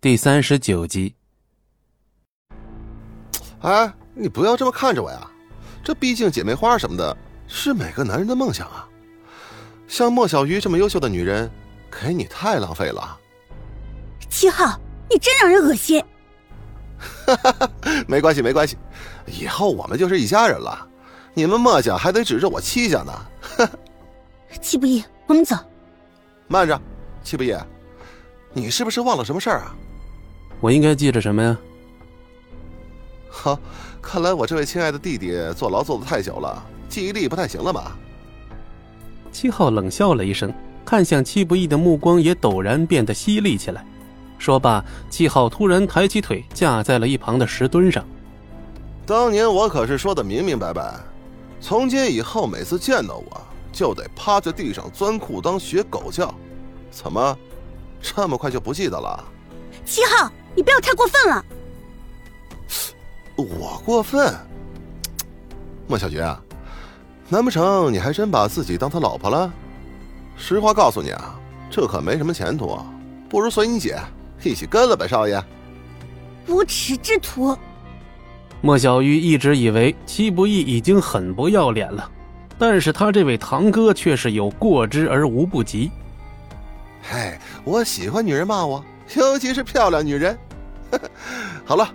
第三十九集。哎，你不要这么看着我呀！这毕竟姐妹花什么的，是每个男人的梦想啊。像莫小鱼这么优秀的女人，给你太浪费了。七号，你真让人恶心。哈哈哈，没关系没关系，以后我们就是一家人了。你们莫家还得指着我戚家呢。七不义，我们走。慢着，七不义，你是不是忘了什么事儿啊？我应该记着什么呀？好，看来我这位亲爱的弟弟坐牢坐的太久了，记忆力不太行了吧？七号冷笑了一声，看向戚不义的目光也陡然变得犀利起来。说罢，七号突然抬起腿架在了一旁的石墩上。当年我可是说的明明白白，从今以后每次见到我就得趴在地上钻裤裆学狗叫。怎么，这么快就不记得了？七号，你不要太过分了。我过分？莫小菊啊，难不成你还真把自己当他老婆了？实话告诉你啊，这可没什么前途，不如随你姐一起跟了呗，少爷。无耻之徒！莫小鱼一直以为戚不义已经很不要脸了，但是他这位堂哥却是有过之而无不及。嘿，我喜欢女人骂我，尤其是漂亮女人。好了。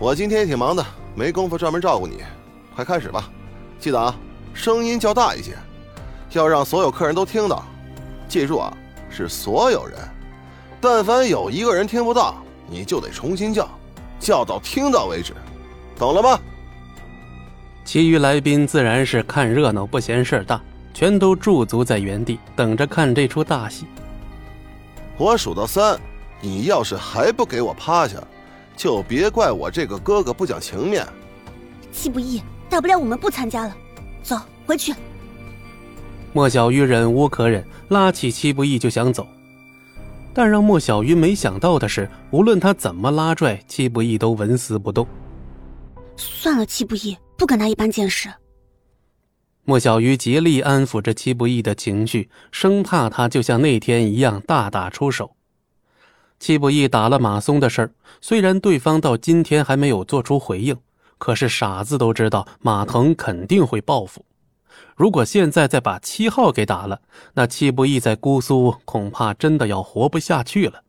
我今天也挺忙的，没工夫专门照顾你，快开始吧。记得啊，声音叫大一些，要让所有客人都听到。记住啊，是所有人，但凡有一个人听不到，你就得重新叫，叫到听到为止，懂了吗？其余来宾自然是看热闹不嫌事儿大，全都驻足在原地，等着看这出大戏。我数到三，你要是还不给我趴下。就别怪我这个哥哥不讲情面。戚不义，大不了我们不参加了，走回去。莫小鱼忍无可忍，拉起戚不义就想走。但让莫小鱼没想到的是，无论他怎么拉拽，戚不义都纹丝不动。算了，戚不义，不跟他一般见识。莫小鱼竭力安抚着戚不义的情绪，生怕他就像那天一样大打出手。戚不义打了马松的事儿，虽然对方到今天还没有做出回应，可是傻子都知道马腾肯定会报复。如果现在再把七号给打了，那戚不义在姑苏恐怕真的要活不下去了。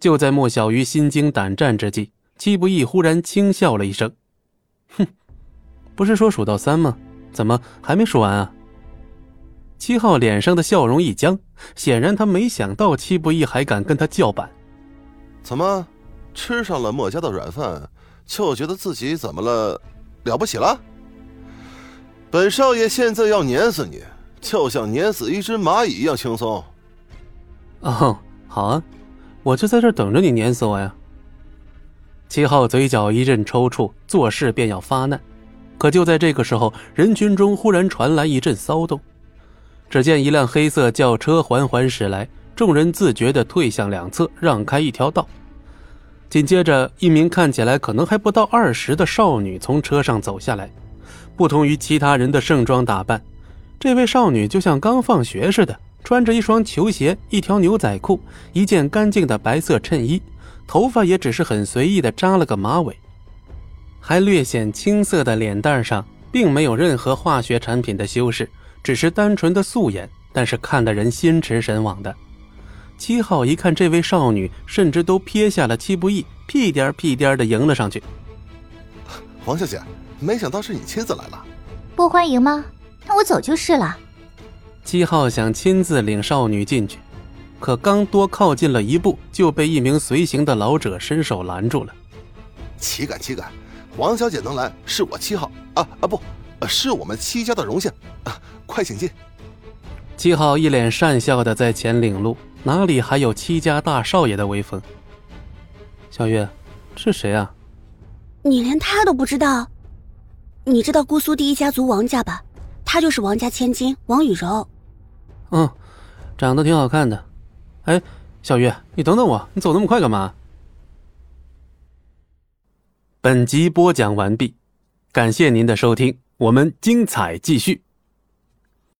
就在莫小鱼心惊胆战之际，戚不义忽然轻笑了一声：“哼，不是说数到三吗？怎么还没数完啊？”七号脸上的笑容一僵，显然他没想到七不义还敢跟他叫板。怎么，吃上了墨家的软饭，就觉得自己怎么了，了不起了？本少爷现在要碾死你，就像碾死一只蚂蚁一样轻松。哦，好啊，我就在这等着你碾死我呀。七号嘴角一阵抽搐，做事便要发难，可就在这个时候，人群中忽然传来一阵骚动。只见一辆黑色轿车缓缓驶来，众人自觉地退向两侧，让开一条道。紧接着，一名看起来可能还不到二十的少女从车上走下来。不同于其他人的盛装打扮，这位少女就像刚放学似的，穿着一双球鞋、一条牛仔裤、一件干净的白色衬衣，头发也只是很随意地扎了个马尾，还略显青涩的脸蛋上并没有任何化学产品的修饰。只是单纯的素颜，但是看得人心驰神往的。七号一看这位少女，甚至都撇下了七不义，屁颠屁颠的迎了上去。黄小姐，没想到是你亲自来了，不欢迎吗？那我走就是了。七号想亲自领少女进去，可刚多靠近了一步，就被一名随行的老者伸手拦住了。岂敢岂敢，黄小姐能来，是我七号啊啊不。是我们戚家的荣幸，啊，快请进。七号一脸讪笑的在前领路，哪里还有戚家大少爷的威风？小月，是谁啊？你连他都不知道？你知道姑苏第一家族王家吧？他就是王家千金王雨柔。嗯，长得挺好看的。哎，小月，你等等我，你走那么快干嘛？本集播讲完毕，感谢您的收听。我们精彩继续。